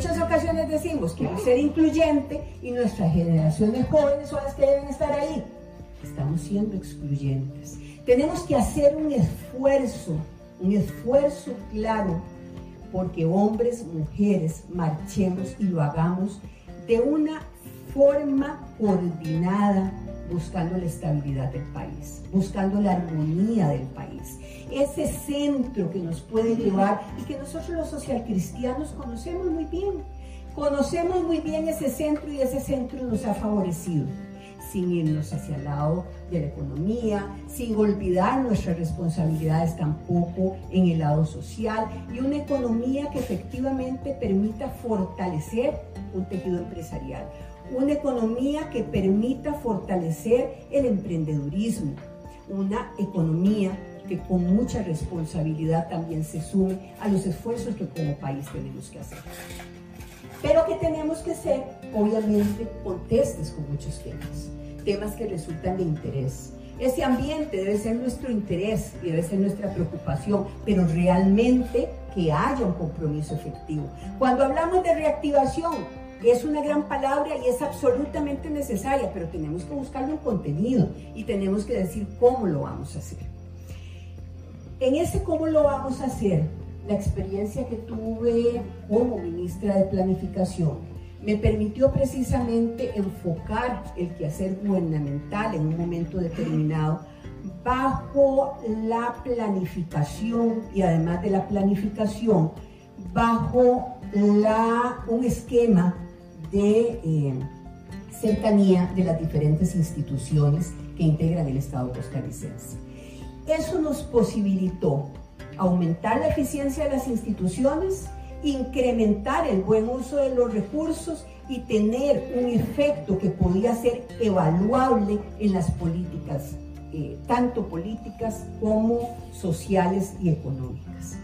muchas ocasiones decimos que ser incluyente y nuestras generaciones jóvenes son las que deben estar ahí. Estamos siendo excluyentes. Tenemos que hacer un esfuerzo, un esfuerzo claro, porque hombres, mujeres, marchemos y lo hagamos de una forma coordinada, buscando la estabilidad del país, buscando la armonía del país. Ese centro que nos puede llevar y que nosotros los socialcristianos conocemos muy bien. Conocemos muy bien ese centro y ese centro nos ha favorecido. Sin irnos hacia el lado de la economía, sin olvidar nuestras responsabilidades tampoco en el lado social y una economía que efectivamente permita fortalecer un tejido empresarial, una economía que permita fortalecer el emprendedurismo, una economía que con mucha responsabilidad también se sume a los esfuerzos que como país tenemos que hacer. Pero que tenemos que ser, obviamente, contestes con muchos temas, temas que resultan de interés. Ese ambiente debe ser nuestro interés y debe ser nuestra preocupación, pero realmente que haya un compromiso efectivo. Cuando hablamos de reactivación, es una gran palabra y es absolutamente necesaria, pero tenemos que buscarlo en contenido y tenemos que decir cómo lo vamos a hacer. En ese cómo lo vamos a hacer, la experiencia que tuve como ministra de Planificación me permitió precisamente enfocar el quehacer gubernamental en un momento determinado bajo la planificación y además de la planificación, bajo la, un esquema de eh, cercanía de las diferentes instituciones que integran el Estado costarricense. Eso nos posibilitó aumentar la eficiencia de las instituciones, incrementar el buen uso de los recursos y tener un efecto que podía ser evaluable en las políticas, eh, tanto políticas como sociales y económicas.